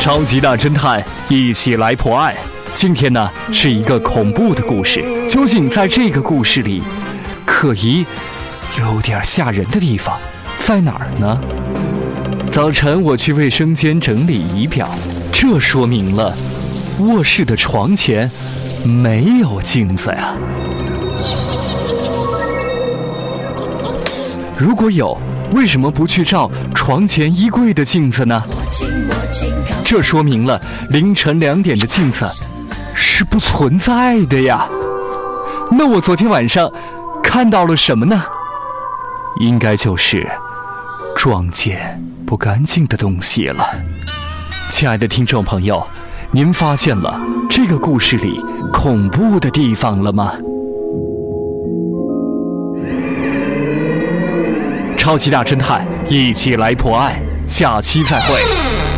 超级大侦探，一起来破案。今天呢是一个恐怖的故事，究竟在这个故事里，可疑、有点吓人的地方在哪儿呢？早晨我去卫生间整理仪表，这说明了卧室的床前没有镜子呀。如果有，为什么不去照床前衣柜的镜子呢？这说明了凌晨两点的镜子是不存在的呀。那我昨天晚上看到了什么呢？应该就是撞见不干净的东西了。亲爱的听众朋友，您发现了这个故事里恐怖的地方了吗？超级大侦探，一起来破案。下期再会。